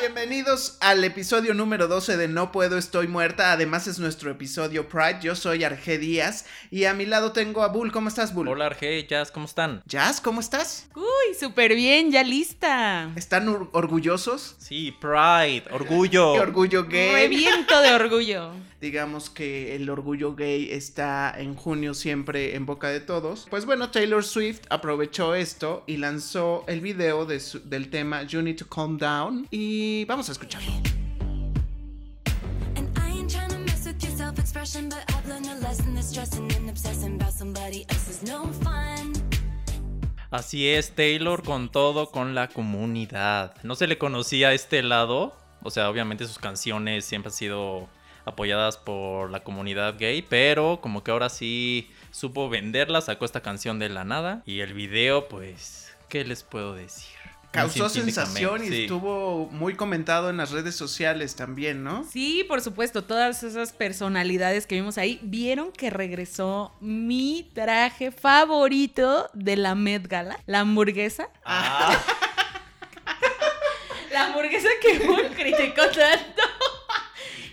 bienvenidos al episodio número 12 de No Puedo, Estoy Muerta. Además es nuestro episodio Pride. Yo soy Arge Díaz y a mi lado tengo a Bull. ¿Cómo estás, Bull? Hola Arge, Jazz, ¿cómo están? Jazz, ¿cómo estás? Uy, súper bien, ya lista. ¿Están or- orgullosos? Sí, Pride, orgullo. ¿Qué orgullo gay? Reviento de orgullo. Digamos que el orgullo gay está en junio siempre en boca de todos. Pues bueno, Taylor Swift aprovechó esto y lanzó el video de su- del tema You Need to Calm Down y vamos a escucharlo. A. Así es, Taylor con todo con la comunidad. No se le conocía este lado. O sea, obviamente sus canciones siempre han sido apoyadas por la comunidad gay, pero como que ahora sí supo venderla, sacó esta canción de la nada y el video, pues, ¿qué les puedo decir? Causó sensación y sí. estuvo muy comentado en las redes sociales también, ¿no? Sí, por supuesto, todas esas personalidades que vimos ahí vieron que regresó mi traje favorito de la Met Gala, la hamburguesa. Ah, La hamburguesa que Bull criticó tanto.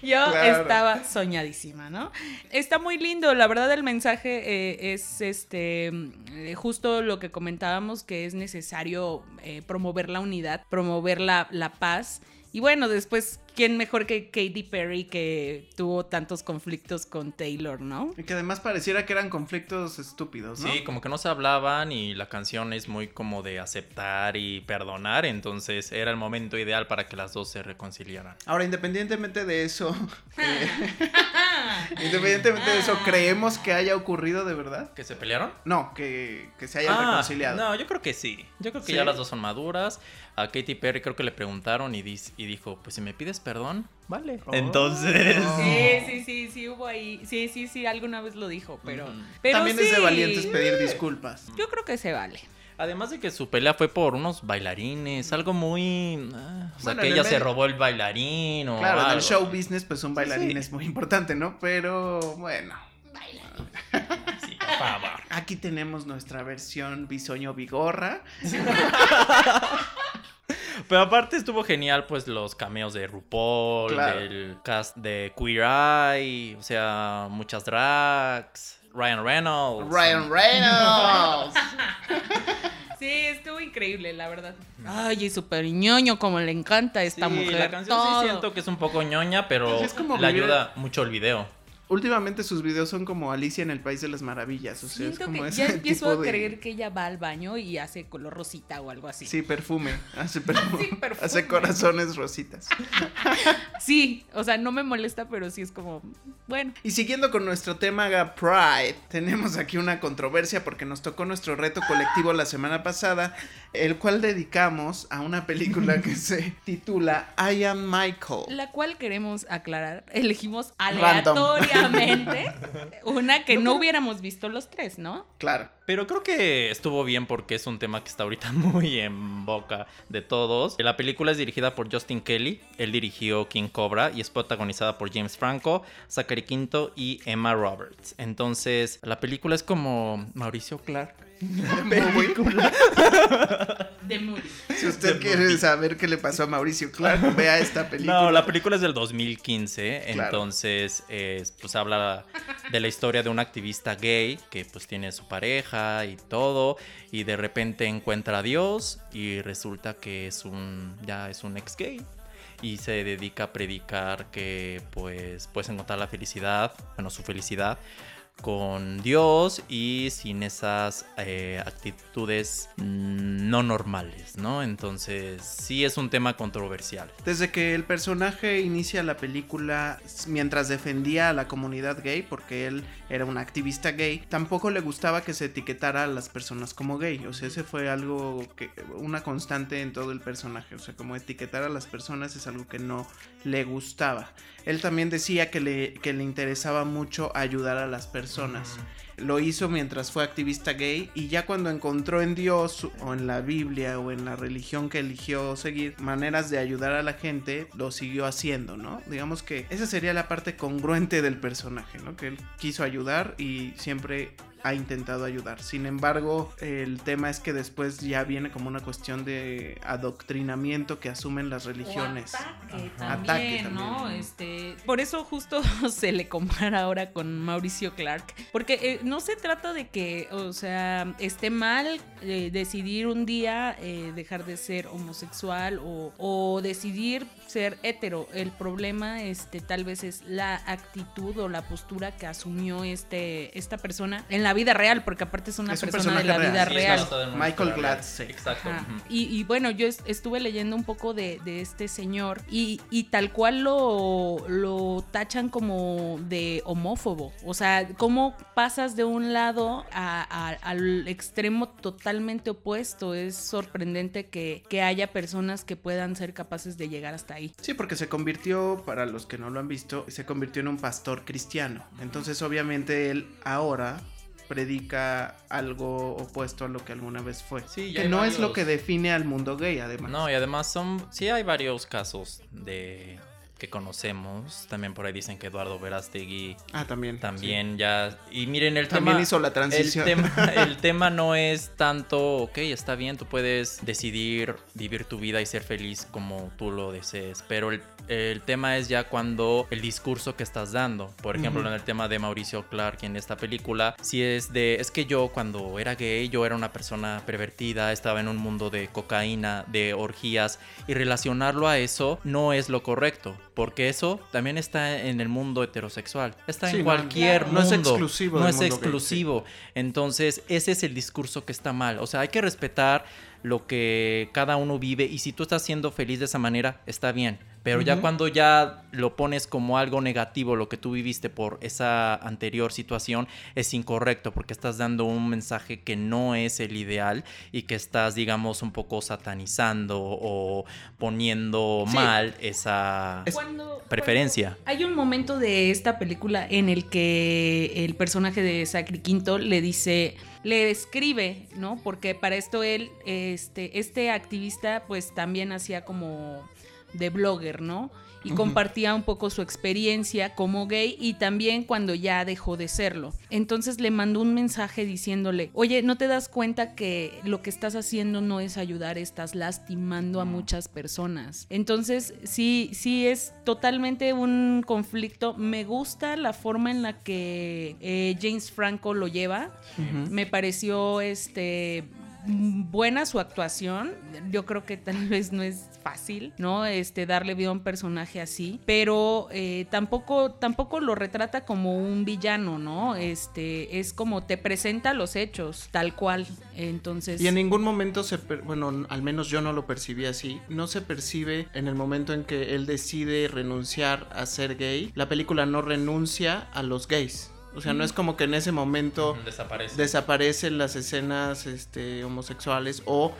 Yo Claro. estaba soñadísima, ¿no? Está muy lindo, la verdad el mensaje eh, es este eh, justo lo que comentábamos que es necesario eh, promover la unidad, promover la, la paz. Y bueno, después, ¿quién mejor que Katy Perry que tuvo tantos conflictos con Taylor, ¿no? Y que además pareciera que eran conflictos estúpidos, ¿no? Sí, como que no se hablaban y la canción es muy como de aceptar y perdonar, entonces era el momento ideal para que las dos se reconciliaran. Ahora, independientemente de eso, eh, independientemente de eso, ¿creemos que haya ocurrido de verdad? ¿Que se pelearon? No, que, que se hayan Ah, reconciliado. No, yo creo que sí. Yo creo que ¿Sí? ya las dos son maduras. A Katy Perry creo que le preguntaron y, dis- y dijo, pues si me pides perdón, vale. Oh. Entonces... Sí, sí, sí, sí hubo ahí. Sí, sí, sí, alguna vez lo dijo, pero. También es de valientes pedir disculpas. Yo creo que se vale. Además de que su pelea fue por unos bailarines, algo muy... ah, o sea, que ella el se robó el bailarín o Claro, en el algo. show business, pues un bailarín Sí. es muy importante, ¿no? Pero bueno, Sí, por favor. aquí tenemos nuestra versión bisoño bigorra. Pero aparte estuvo genial, pues, los cameos de RuPaul, Claro. del cast de Queer Eye, o sea, muchas drags, Ryan Reynolds. Ryan Reynolds. Sí, estuvo increíble, la verdad. Ay, y súper ñoño, como le encanta a esta Sí, mujer. la canción todo. sí siento que es un poco ñoña, pero Pues es como le vivir- ayuda mucho el video. Últimamente sus videos son como Alicia en el País de las Maravillas. O sea, es Siento como que ese ya empiezo tipo a de- creer que ella va al baño y hace color rosita o algo así. Sí, perfume. Hace perfume. Sí, perfume. Hace corazones rositas. Sí, o sea, no me molesta, pero sí es como, bueno. Y siguiendo con nuestro tema Pride, tenemos aquí una controversia porque nos tocó nuestro reto colectivo la semana pasada, el cual dedicamos a una película que se titula I Am Michael. La cual queremos aclarar, elegimos Random. una que no hubiéramos visto los tres, ¿no? Claro. Pero creo que estuvo bien porque es un tema que está ahorita muy en boca de todos. La película es dirigida por Justin Kelly, él dirigió King Cobra y es protagonizada por James Franco, Zachary Quinto y Emma Roberts. Entonces, la película es como Mauricio Clark. película. De Moody. Si usted The quiere movie. saber qué le pasó a Mauricio Clark, vea esta película. No, la película es del 2015, Claro. entonces eh, pues habla de la historia de un activista gay que pues tiene su pareja y todo y de repente encuentra a Dios y resulta que es un ya es un ex gay y se dedica a predicar que pues puedes encontrar la felicidad, bueno, su felicidad con Dios y sin esas eh, actitudes mm, no normales, ¿no? Entonces sí es un tema controversial. Desde que el personaje inicia la película mientras defendía a la comunidad gay, porque él era un activista gay, tampoco le gustaba que se etiquetara a las personas como gay. O sea, ese fue algo que una constante en todo el personaje. O sea, como etiquetar a las personas es algo que no le gustaba. Él también decía que le, que le interesaba mucho ayudar a las personas. Lo hizo mientras fue activista gay y ya cuando encontró en Dios o en la Biblia o en la religión que eligió seguir maneras de ayudar a la gente, lo siguió haciendo, ¿no? Digamos que esa sería la parte congruente del personaje, ¿no? Que él quiso ayudar y siempre ha intentado ayudar. Sin embargo, el tema es que después ya viene como una cuestión de adoctrinamiento que asumen las religiones. O ataque también, Ataque ¿no? Este, por eso justo se le compara ahora con Mauricio Clark, porque eh, no se trata de que, o sea, esté mal eh, decidir un día eh, dejar de ser homosexual o, o decidir ser hetero. El problema, este, tal vez es la actitud o la postura que asumió este, esta persona en la vida real, porque aparte es una Es un persona de la real. vida Sí, real. Michael. Gladstone. Exacto. Y, y bueno, yo es- estuve leyendo un poco de, de este señor y, y tal cual lo, lo tachan como de homófobo. O sea, ¿cómo pasas de un lado a- a- al extremo totalmente opuesto? Es sorprendente que, que haya personas que puedan ser capaces de llegar hasta ahí. Sí, porque se convirtió, para los que no lo han visto, se convirtió en un pastor cristiano. Entonces, obviamente, él ahora predica algo opuesto a lo que alguna vez fue. Sí, ya que no es lo que define al mundo gay, además. No, y además son. Sí, hay varios casos de que conocemos. También por ahí dicen que Eduardo Verástegui Ah, también. también ya. Y miren, el También tema. hizo la transición. El tema, el tema no es tanto, ok, está bien, tú puedes decidir vivir tu vida y ser feliz como tú lo desees, pero el, el tema es ya cuando el discurso que estás dando, por ejemplo, en el tema de Mauricio Clark en esta película, si es de, es que yo cuando era gay, yo era una persona pervertida, estaba en un mundo de cocaína, de orgías, y relacionarlo a eso no es lo correcto. Porque eso también está en el mundo heterosexual. Está Sí, en no, cualquier. No es mundo. exclusivo No es mundo gay, sí. exclusivo. Entonces, ese es el discurso que está mal. O sea, hay que respetar lo que cada uno vive y si tú estás siendo feliz de esa manera, está bien. Pero ya cuando ya lo pones como algo negativo, lo que tú viviste por esa anterior situación, es incorrecto porque estás dando un mensaje que no es el ideal y que estás, digamos, un poco satanizando o poniendo Sí. mal esa Cuando- preferencia. Hay un momento de esta película en el que el personaje de Zachary Quinto le dice, le escribe, ¿no? Porque para esto él, este, este activista, pues también hacía como de blogger, ¿no? Y compartía un poco su experiencia como gay y también cuando ya dejó de serlo. Entonces le mandó un mensaje diciéndole, oye, ¿no te das cuenta que lo que estás haciendo no es ayudar, estás lastimando a muchas personas? Entonces sí, sí es totalmente un conflicto. Me gusta la forma en la que eh, James Franco lo lleva. Me pareció este buena su actuación. Yo creo que tal vez no es fácil, ¿no? Este darle vida a un personaje así, pero eh, tampoco tampoco lo retrata como un villano, ¿no? Este es como te presenta los hechos tal cual. Entonces Y en ningún momento se, bueno, al menos yo no lo percibí así, no se percibe en el momento en que él decide renunciar a ser gay, la película no renuncia a los gays. O sea, no es como que en ese momento Desaparece. desaparecen las escenas este, homosexuales o,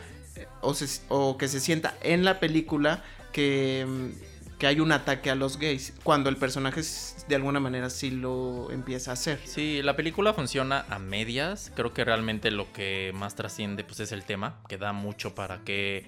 o, se- o que se sienta en la película que, mm, que hay un ataque a los gays, cuando el personaje s- de alguna manera sí lo empieza a hacer. Sí, la película funciona a medias. Creo que realmente lo que más trasciende pues es el tema, que da mucho para que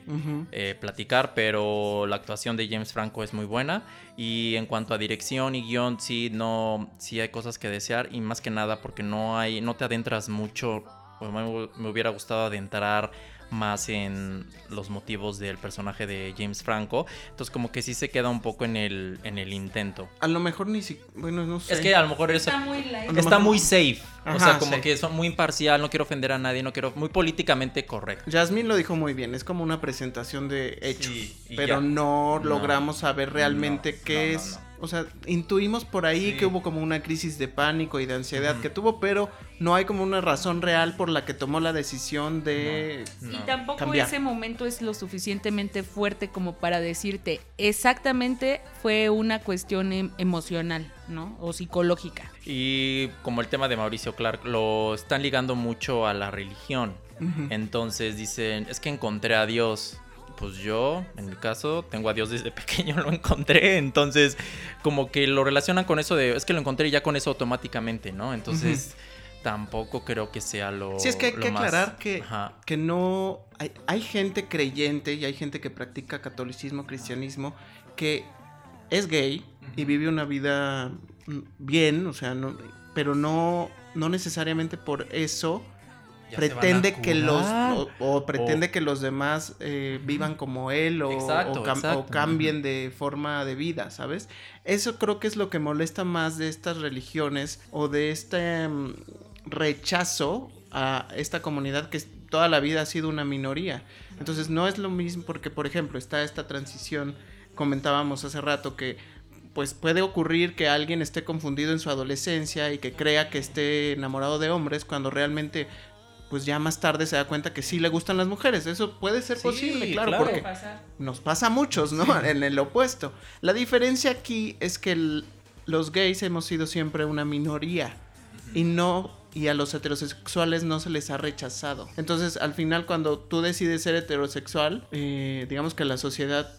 eh, platicar, pero la actuación de James Franco es muy buena y en cuanto a dirección y guion sí no sí hay cosas que desear y más que nada porque no hay no te adentras mucho. Me, me hubiera gustado adentrar más en los motivos del personaje de James Franco, entonces como que sí se queda un poco en el en el intento. A lo mejor ni si, bueno, no sé. Es que a lo mejor eso está muy light. Está muy safe. o sea, como sí. que son muy imparcial, no quiero ofender a nadie, no quiero. Muy políticamente correcto. Jasmine lo dijo muy bien, es como una presentación de hechos, Sí, pero ya. no, No. logramos saber realmente No, qué no, no, es. No. O sea, intuimos por ahí Sí. que hubo como una crisis de pánico y de ansiedad que tuvo, pero no hay como una razón real por la que tomó la decisión de... No. Y tampoco Cambiar. ese momento es lo suficientemente fuerte como para decirte exactamente fue una cuestión em- emocional, ¿no? O psicológica. Y como el tema de Mauricio Clark, lo están ligando mucho a la religión. Entonces dicen, es que encontré a Dios. Pues yo, en mi caso, tengo a Dios desde pequeño, lo encontré. Entonces, como que lo relacionan con eso de, es que lo encontré y ya con eso automáticamente, ¿no? Entonces, tampoco creo que sea lo. Sí, es que hay que más- aclarar que, que no. Hay, hay gente creyente y hay gente que practica catolicismo, cristianismo, que es gay y vive una vida bien, o sea, no, pero no, no necesariamente por eso pretende que los o, o pretende que los demás eh, vivan como él o, Exacto, o cam- exacto. o cambien de forma de vida, ¿sabes? Eso creo que es lo que molesta más de estas religiones o de este mm, rechazo a esta comunidad que toda la vida ha sido una minoría. Entonces no es lo mismo porque, por ejemplo, está esta transición, comentábamos hace rato que pues puede ocurrir que alguien esté confundido en su adolescencia y que crea que esté enamorado de hombres cuando realmente pues ya más tarde se da cuenta que sí le gustan las mujeres. Eso puede ser Sí, posible, claro, claro. porque Pasa. nos pasa a muchos, ¿no? En el opuesto. La diferencia aquí es que el- los gays hemos sido siempre una minoría y no y a los heterosexuales no se les ha rechazado. Entonces, al final, cuando tú decides ser heterosexual, eh, digamos que la sociedad,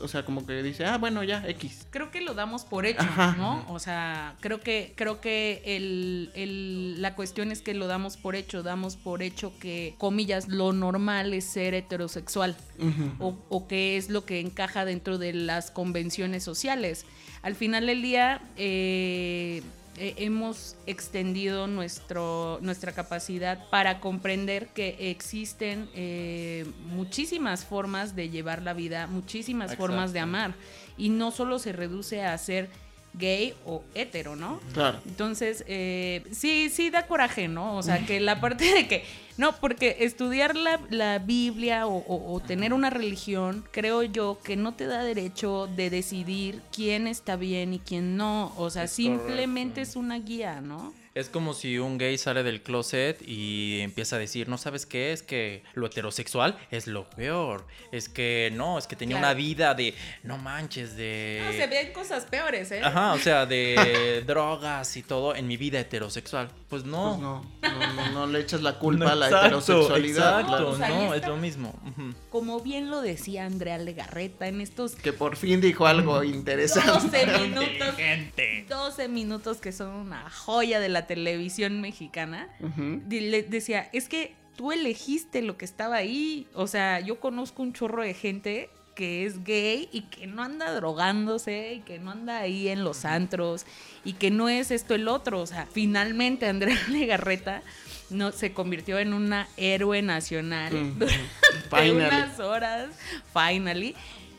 o sea, como que dice, ah, bueno, ya, X. creo que lo damos por hecho, Ajá. ¿no? O sea, creo que, creo que el, el- la cuestión es que lo damos por hecho, damos por hecho que, comillas, lo normal es ser heterosexual o, o que es lo que encaja dentro de las convenciones sociales. Al final del día, eh, eh, hemos extendido nuestro, nuestra capacidad para comprender que existen eh, muchísimas formas de llevar la vida, muchísimas formas de amar. Y no solo se reduce a ser gay o hetero, ¿no? Claro. Entonces, eh, sí, sí da coraje, ¿no? O sea, que la parte de que, no, porque estudiar la, la Biblia o, o- o tener una religión, creo yo que no te da derecho de decidir quién está bien y quién no. O sea, Es simplemente correcto. es una guía, ¿no? Es como si un gay sale del closet y empieza a decir, no sabes qué, es que lo heterosexual es lo peor. Es que no, es que tenía Claro. una vida de, no manches, de... No, se ven cosas peores, ¿eh? Ajá, o sea, de drogas y todo en mi vida heterosexual. Pues no. Pues no, no, no, no le echas la culpa No, a la exacto, heterosexualidad. Exacto, claro. no, es lo mismo. Como bien lo decía Andrea Legarreta en estos Que por fin dijo algo interesante. 12 minutos. 12 minutos que son una joya de la televisión mexicana. Le decía, es que tú elegiste lo que estaba ahí. O sea, yo conozco un chorro de gente que es gay y que no anda drogándose y que no anda ahí en los antros y que no es esto el otro. O sea, finalmente Andrea Legarreta no, se convirtió en una héroe nacional durante Finally. unas horas, finally.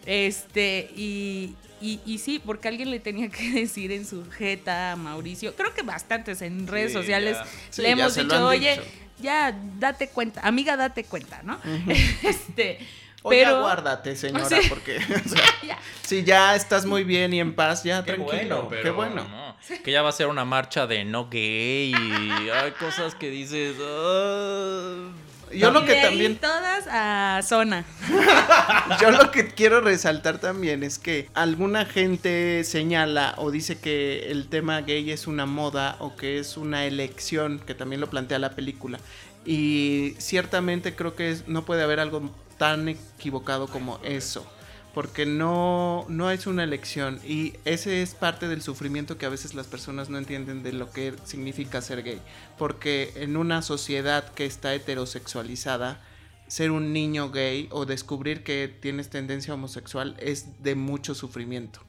Este, y, y, y sí, porque alguien le tenía que decir en su jeta a Mauricio, creo que bastantes en redes Sí, sociales. Sí, le hemos dicho, oye, dicho". ya date cuenta, amiga, date cuenta, ¿no? este, O ya pero guárdate, señora, porque o sea, ya, si ya estás muy bien y en paz, ya Qué tranquilo. bueno, pero qué bueno. no. Que ya va a ser una marcha de no gay y hay cosas que dices. "Ah". Yo lo que de ahí también todas a zona. Yo lo que quiero resaltar también es que alguna gente señala o dice que el tema gay es una moda o que es una elección, que también lo plantea la película. Y ciertamente creo que no puede haber algo tan equivocado como eso. Porque no, no es una elección y ese es parte del sufrimiento que a veces las personas no entienden de lo que significa ser gay. Porque en una sociedad que está heterosexualizada, ser un niño gay o descubrir que tienes tendencia homosexual es de mucho sufrimiento.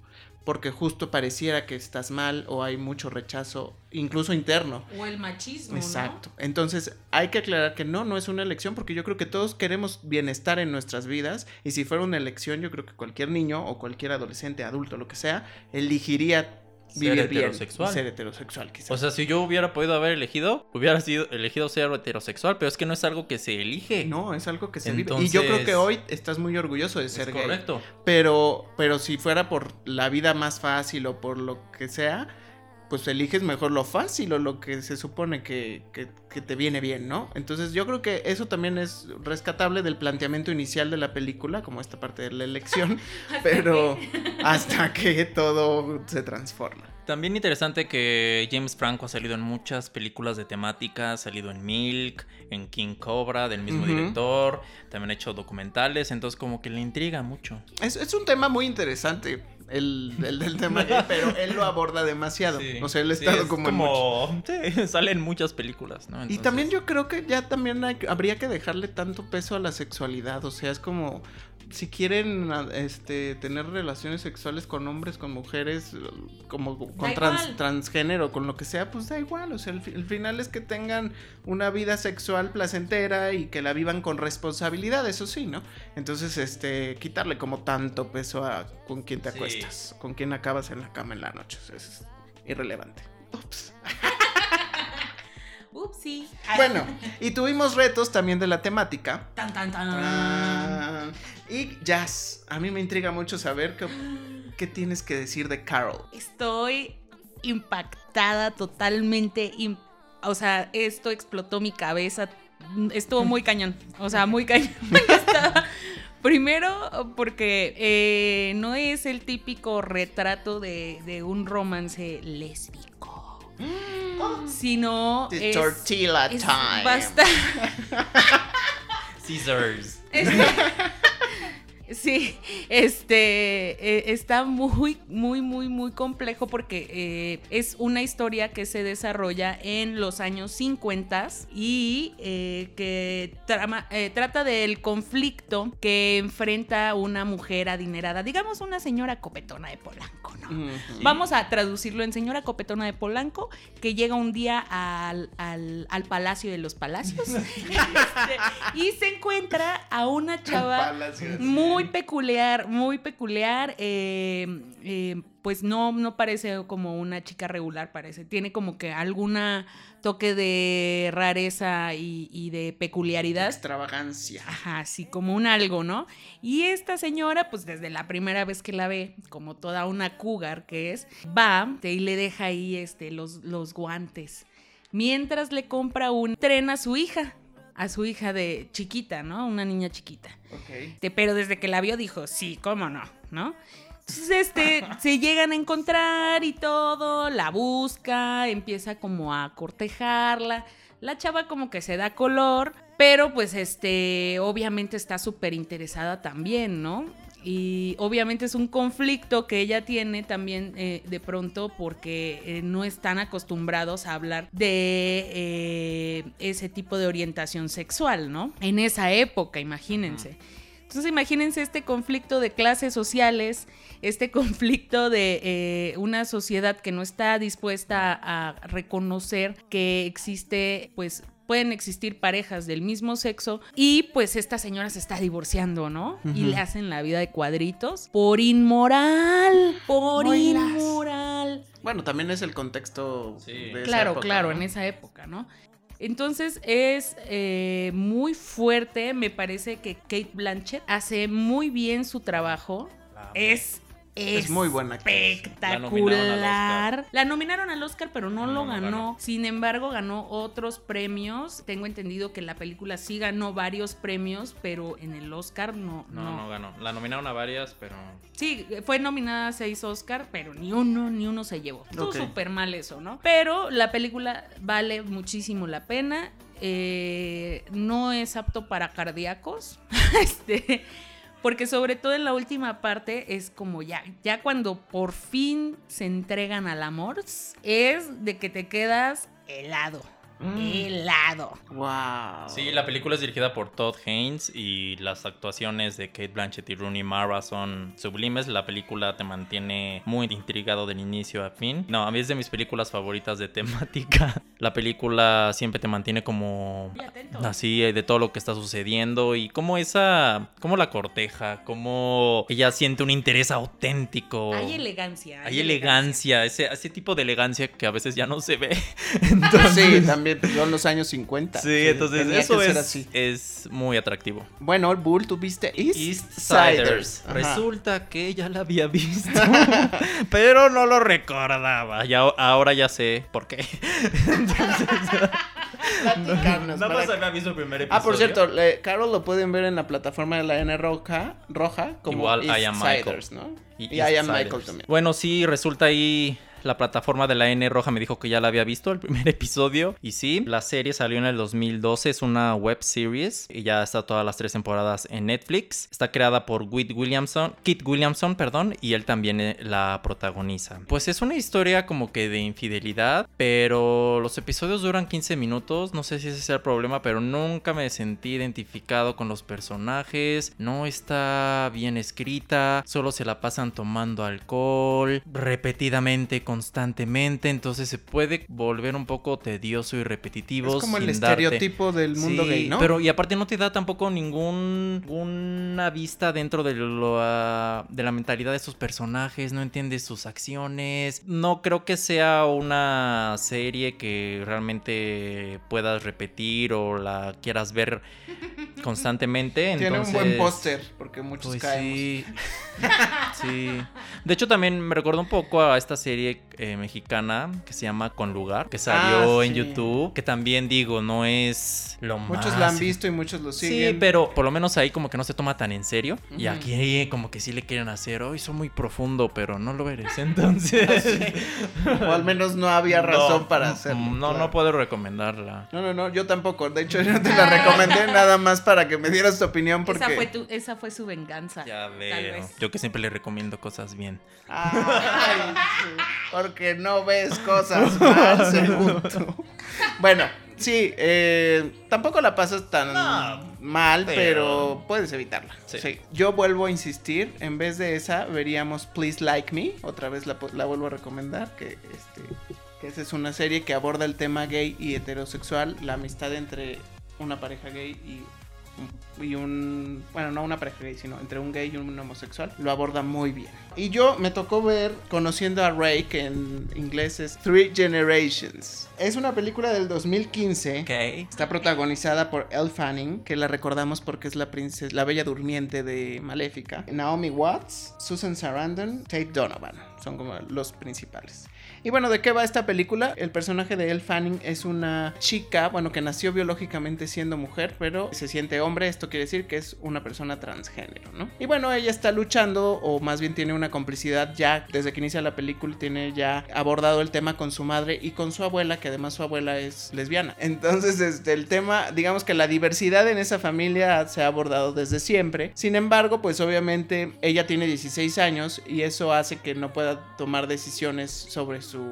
Porque justo pareciera que estás mal o hay mucho rechazo, incluso interno. O el machismo, Exacto. Entonces hay que aclarar que no, no es una elección porque yo creo que todos queremos bienestar en nuestras vidas y si fuera una elección yo creo que cualquier niño o cualquier adolescente, adulto, lo que sea, elegiría Ser vivir bien heterosexual. ser heterosexual quizás. O sea, si yo hubiera podido haber elegido, hubiera sido elegido ser heterosexual, pero es que no es algo que se elige. no, es algo que se vive. Y yo creo que hoy estás muy orgulloso de es ser gay. correcto. Pero, pero si fuera por la vida más fácil o por lo que sea, pues eliges mejor lo fácil o lo que se supone que, que- que te viene bien, ¿no? Entonces yo creo que eso también es rescatable del planteamiento inicial de la película, como esta parte de la elección, pero hasta que todo se transforma. También interesante que James Franco ha salido en muchas películas de temática, ha salido en Milk, en King Cobra, del mismo director, también ha hecho documentales, entonces como que le intriga mucho. Es, es un tema muy interesante. El, el del tema pero él lo aborda demasiado. Sí. O sea, él ha Sí, estado es como, en muchos. como sí, salen muchas películas, ¿no? Y también yo creo que ya también hay- habría que dejarle tanto peso a la sexualidad. O sea, es como si quieren este tener relaciones sexuales con hombres, con mujeres, como con trans- transgénero, con lo que sea, pues da igual. O sea, el, fi- el final es que tengan una vida sexual placentera y que la vivan con responsabilidad, eso sí, ¿no? Entonces, este, quitarle como tanto peso a con quién te Sí. acuestas, con quién acabas en la cama en la noche. o sea, es irrelevante. Ups. Upsi. Bueno, y tuvimos retos también de la temática. Tan, tan, tan. Ah, y Jazz, a mí me intriga mucho saber qué, qué tienes que decir de Carol. Estoy impactada totalmente. o sea, esto explotó mi cabeza. Estuvo muy cañón. O sea, muy cañón. Primero, porque eh, no es el típico retrato de, de un romance lésbico. Sino The es, tortilla es time. basta- Scissors. Sí, este eh, está muy, muy, muy, muy complejo porque eh, es una historia que se desarrolla en los años 50 y eh, que trama- eh, trata del conflicto que enfrenta una mujer adinerada, digamos una señora copetona de Polanco, ¿no? Vamos a traducirlo en señora copetona de Polanco, que llega un día al, al- al Palacio de los Palacios este, y se encuentra a una chava Palacios. Muy peculiar, muy peculiar. eh, eh, pues no, no parece como una chica regular, parece. Tiene como que alguna toque de rareza y, y de peculiaridad. Extravagancia. Ajá, así como un algo, ¿no? Y esta señora, pues desde la primera vez que la ve, como toda una cougar que es, va y le deja ahí este, los, los guantes. Mientras le compra un tren a su hija, a su hija de chiquita, ¿no? Una niña chiquita. Ok. Este, pero desde que la vio dijo, sí, cómo no, ¿no? Entonces, este, se llegan a encontrar y todo, la busca, empieza como a cortejarla. La chava como que se da color, pero pues este, obviamente está súper interesada también, ¿no? Y obviamente es un conflicto que ella tiene también eh, de pronto porque eh, no están acostumbrados a hablar de eh, ese tipo de orientación sexual, ¿no? En esa época, imagínense. Entonces imagínense este conflicto de clases sociales, este conflicto de eh, una sociedad que no está dispuesta a reconocer que existe, pues pueden existir parejas del mismo sexo y pues esta señora se está divorciando, ¿no? Y le hacen la vida de cuadritos por inmoral, por Oilas. inmoral. Bueno, también es el contexto Sí. de esa Claro, época, claro, ¿no? en esa época, ¿no? Entonces es eh, muy fuerte, me parece que Kate Blanchett hace muy bien su trabajo. Es, Es muy buena espectacular. La nominaron al Oscar, pero no, No, lo no ganó. ganó. Sin embargo, ganó otros premios. Tengo entendido que la película sí ganó varios premios, pero en el Oscar no. No, no. no ganó. La nominaron a varias, pero. Sí, fue nominada a seis Oscar, pero ni uno, ni uno se llevó. Estuvo súper mal eso, ¿no? Pero la película vale muchísimo la pena. eh, no es apto para cardíacos. este, porque sobre todo en la última parte es como ya, ya cuando por fin se entregan al amor, es de que te quedas helado. Mm. Helado. Wow. Sí, la película es dirigida por Todd Haynes y las actuaciones de Kate Blanchett y Rooney Mara son sublimes. La película te mantiene muy intrigado del inicio a fin. No, a mí es de mis películas favoritas de temática. La película siempre te mantiene como así de todo lo que está sucediendo y cómo esa, cómo la corteja, cómo ella siente un interés auténtico. Hay elegancia. Hay elegancia, ese, ese tipo de elegancia que a veces ya no se ve. Entonces, Sí, también son los años 50. Sí, entonces eso es, así. es muy atractivo. Bueno, Bull, ¿tú viste East, East Siders? Resulta que ya la había visto, pero no lo recordaba. Ya, ahora ya sé por qué. Platicarnos, Nada para más había visto el primer episodio. Ah, por cierto, le- Carol lo pueden ver en la plataforma de la N roja, roja como Igual East I Am Michael. Siders, ¿no? Y, East I Am Siders. Michael también. Bueno, sí, resulta ahí La plataforma de la N roja me dijo que ya la había visto el primer episodio. Y sí, la serie salió en el 2012. Es una web series. Y ya está todas las tres temporadas en Netflix. Está creada por Kit Williamson. Kit Williamson, perdón. Y él también eh, la protagoniza. Pues es una historia como que de infidelidad. Pero los episodios duran 15 minutos. No sé si ese sea el problema. Pero nunca me sentí identificado con los personajes. No está bien escrita. Solo se la pasan tomando alcohol. Repetidamente, constantemente. Entonces se puede volver un poco tedioso y repetitivo. Es como el darte- estereotipo del mundo Sí, gay, ¿no? Pero y aparte no te da tampoco ningún una vista dentro de lo ah, de la mentalidad de esos personajes, no entiendes sus acciones. No creo que sea una serie que realmente puedas repetir o la quieras ver constantemente. Tiene un buen póster, porque muchos pues caemos. sí. sí. De hecho, también me recuerda un poco a esta serie eh, mexicana que se llama Con Lugar, que salió Ah, en. YouTube. Que también digo, no es lo más. Muchos la han visto y muchos lo siguen. Sí, pero por lo menos ahí como que no se toma tan en serio. Y aquí eh, como que sí le quieren hacer, hoy son muy profundo, pero no lo eres. Entonces. O al menos no había razón No, para mm, hacerlo. No, claro. no puedo recomendarla. No, no, no, yo tampoco. De hecho, yo te la recomendé nada más para que me dieras tu opinión porque... Esa fue, tu- esa fue su venganza. Ya tal veo. vez. Yo que siempre le recomiendo cosas bien. Ay, porque no ves cosas mal, según tú. Bueno, sí, eh, tampoco la pasas tan No, mal, pero... pero- puedes evitarla. Sí. Sí. Yo vuelvo a insistir, en vez de esa, veríamos Please Like Me. Otra vez la, la vuelvo a recomendar, que este... que esa es una serie que aborda el tema gay y heterosexual, la amistad entre una pareja gay y y un bueno no una pareja gay sino entre un gay y un homosexual lo aborda muy bien y yo me tocó ver conociendo a Ray que en inglés es Three Generations es una película del 2015 Ok. Está protagonizada por Elle Fanning, que la recordamos porque es la princesa, la bella durmiente de Maléfica. Naomi Watts, Susan Sarandon, Tate Donovan. Son como los principales. Y bueno, ¿de qué va esta película? El personaje de Elle Fanning es una chica, bueno, que nació biológicamente siendo mujer, pero se siente hombre. Esto quiere decir que es una persona transgénero, ¿no? Y bueno, ella está luchando, o más bien tiene una complicidad ya desde que inicia la película, tiene ya abordado el tema con su madre y con su abuela, que además su abuela es lesbiana. Entonces, este, el tema, digamos que la diversidad en esa familia se ha abordado desde siempre. Sin embargo, pues obviamente ella tiene 16 años y eso hace que no pueda tomar decisiones sobre su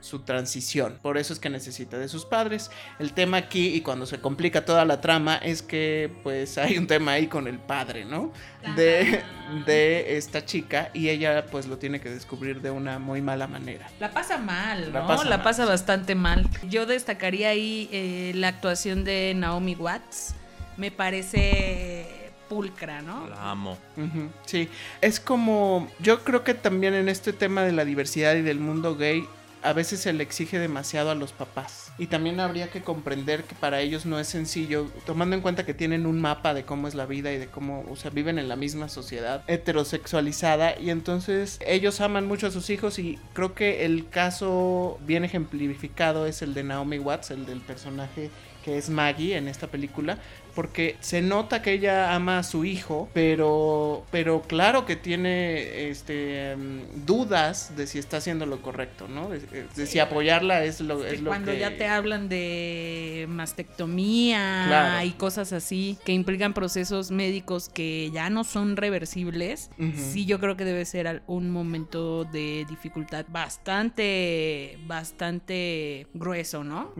su transición. Por eso es que necesita de sus padres. El tema aquí y cuando se complica toda la trama es que pues hay un tema ahí con el padre, ¿no? De, de esta chica y ella pues lo tiene que descubrir de una muy mala manera. La pasa mal, ¿no? La pasa mal, bastante mal. Yo destacaría ahí eh, la actuación de Naomi Watts. Me parece pulcra, ¿no? La amo. Sí, es como, yo creo que también en este tema de la diversidad y del mundo gay, a veces se le exige demasiado a los papás. Y también habría que comprender que para ellos no es sencillo, tomando en cuenta que tienen un mapa de cómo es la vida y de cómo, o sea, viven en la misma sociedad heterosexualizada y entonces ellos aman mucho a sus hijos y creo que el caso bien ejemplificado es el de Naomi Watts, el del personaje que es Maggie en esta película, porque se nota que ella ama a su hijo, pero, pero claro que tiene este, mm, dudas de si está haciendo lo correcto, ¿no? De, de si apoyarla es lo, es Que lo cuando que... ya te hablan de mastectomía Claro. y cosas así que implican procesos médicos que ya no son reversibles, sí yo creo que debe ser un momento de dificultad bastante, bastante grueso, ¿no?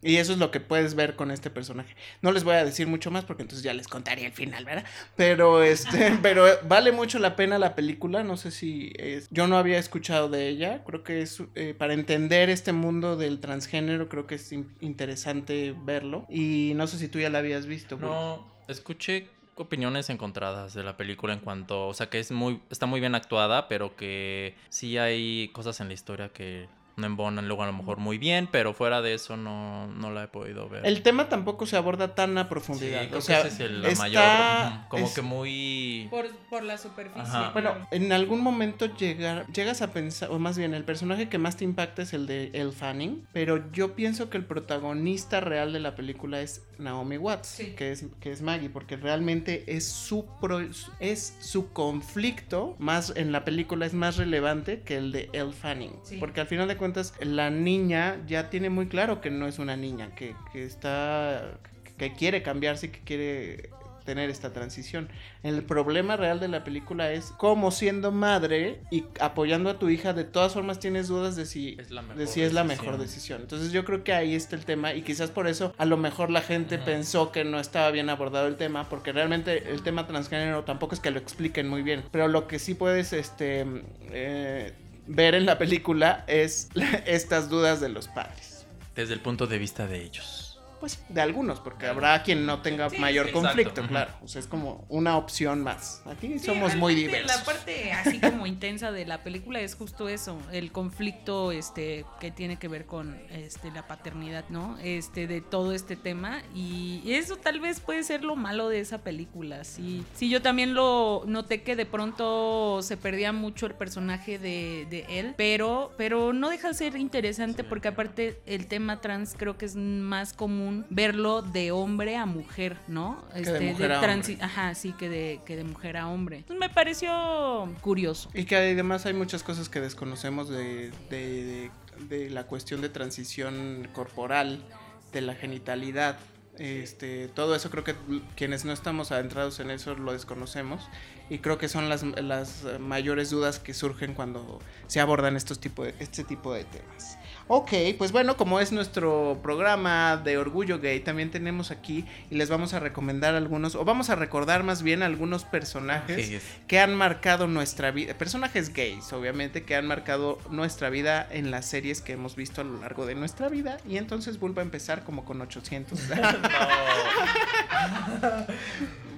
Y eso es lo que puedes ver con este personaje. No les voy a decir mucho más porque entonces ya les contaría el final, ¿verdad? Pero este, pero vale mucho la pena la película. No sé si es. Yo no había escuchado de ella. Creo que es eh, para entender este mundo del transgénero. Creo que es in- interesante verlo. Y no sé si tú ya la habías visto. No, escuché opiniones encontradas de la película en cuanto, o sea, que es muy está muy bien actuada, pero que sí hay cosas en la historia que no embonan luego a lo mejor muy bien, pero fuera de eso no, no la he podido ver. El tema tampoco se aborda tan a Sí, profundidad. creo o que sea, ese es el la está- mayor, como es- que muy... Por, por la superficie. Ajá. Bueno, en algún momento llegar, llegas a pensar, o más bien el personaje que más te impacta es el de Elle Fanning, pero yo pienso que el protagonista real de la película es Naomi Watts, Sí. que, es, que es Maggie, porque realmente es su, pro- es su conflicto, más en la película es más relevante que el de Elle Fanning, Sí. porque al final de cuentas la niña ya tiene muy claro que no es una niña, que, que está, que quiere cambiarse, que quiere tener esta transición. El problema real de la película es cómo siendo madre y apoyando a tu hija, de todas formas tienes dudas de si Es la mejor de si es la decisión. mejor decisión. Entonces yo creo que ahí está el tema y quizás por eso a lo mejor la gente pensó que no estaba bien abordado el tema, porque realmente el tema transgénero tampoco es que lo expliquen muy bien, pero lo que sí puedes este eh, ver en la película es estas dudas de los padres. Desde el punto de vista de ellos. Pues de algunos, porque habrá quien no tenga Sí, mayor sí. conflicto, Exacto. claro. O sea, es como una opción más. Aquí Sí, somos muy diversos. La parte así como intensa de la película es justo eso, el conflicto este que tiene que ver con este la paternidad, ¿no? Este de todo este tema y eso tal vez puede ser lo malo de esa película. Sí, sí yo también lo noté que de pronto se perdía mucho el personaje de, de él, pero pero no deja de ser interesante porque aparte el tema trans creo que es más común verlo de hombre a mujer, ¿no? Este, de mujer a transi- hombre. Ajá, sí, que de, que de mujer a hombre. Me pareció curioso. Y que además hay muchas cosas que desconocemos de, de- de- de la cuestión de transición corporal, de la genitalidad. Este, todo eso creo que quienes no estamos adentrados en eso lo desconocemos y creo que son las, las mayores dudas que surgen cuando se abordan estos tipo de, este tipo de temas. Ok, pues bueno, como es nuestro programa de Orgullo Gay, también tenemos aquí y les vamos a recomendar algunos, o vamos a recordar más bien algunos personajes Sí, que han marcado nuestra vida, personajes gays, obviamente, que han marcado nuestra vida en las series que hemos visto a lo largo de nuestra vida. Y entonces vuelvo a empezar como con 800.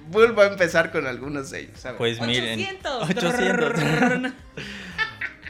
vuelvo a empezar con algunos de ellos. Pues miren. 800. 800.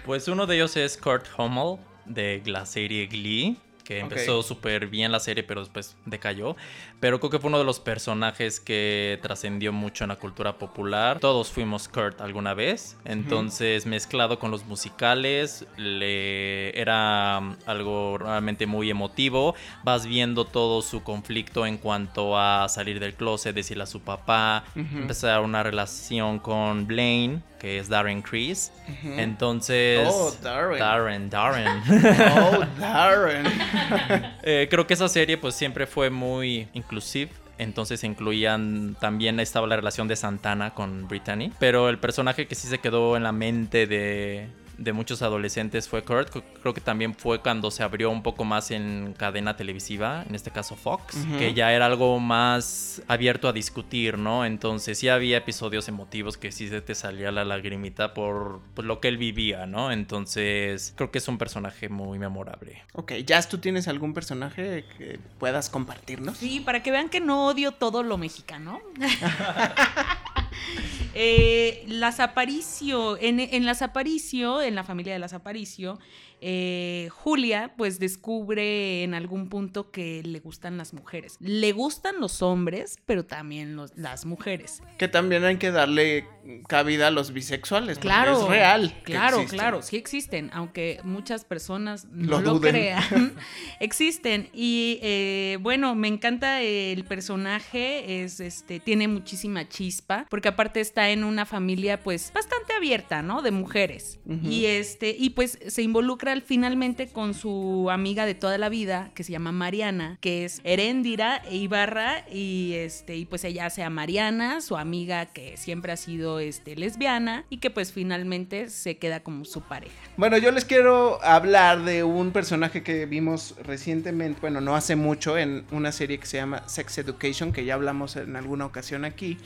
Pues uno de ellos es Kurt Hummel de la serie Glee, que empezó súper bien la serie, pero después decayó. Pero creo que fue uno de los personajes que trascendió mucho en la cultura popular. Todos fuimos Kurt alguna vez, entonces mezclado con los musicales, le era um, algo realmente muy emotivo. Vas viendo todo su conflicto en cuanto a salir del closet, decirle a su papá, empezar una relación con Blaine, que es Darren. Ujú. Entonces. Oh, Darren. Darren, Darren. Oh, Darren. Eh, creo que esa serie, pues siempre fue muy inclusive. Entonces incluían también estaba la relación de Santana con Brittany. Pero el personaje que sí se quedó en la mente de, de muchos adolescentes fue Kurt. Creo que también fue cuando se abrió un poco más en cadena televisiva, en este caso Fox, que ya era algo más abierto a discutir, ¿no? Entonces sí había episodios emotivos que sí se te salía la lagrimita por, por lo que él vivía, ¿no? Entonces creo que es un personaje muy memorable. Ok, Jazz, ¿tú tienes algún personaje que puedas compartirnos? Sí, para que vean que no odio todo lo mexicano. Eh, las Aparicio, en, en las Aparicio, en la familia de las Aparicio, eh, Julia pues descubre en algún punto que le gustan las mujeres. Le gustan los hombres, pero también los- las mujeres. Que también hay que darle cabida a los bisexuales. Claro, Es real. Claro, claro, sí existen, aunque muchas personas no Lo crean. existen y eh, bueno, me encanta el personaje, es este tiene muchísima chispa, porque aparte está en una familia pues bastante abierta, ¿no? De mujeres y este y pues se involucra al- finalmente con su amiga de toda la vida que se llama Mariana, que es Heréndira e Ibarra y este y pues ella hace a Mariana, su amiga que siempre ha sido este lesbiana y que pues finalmente se queda como su pareja. Bueno, yo les quiero hablar de un personaje que vimos recientemente, bueno, no hace mucho, en una serie que se llama Sex Education, que ya hablamos en alguna ocasión aquí.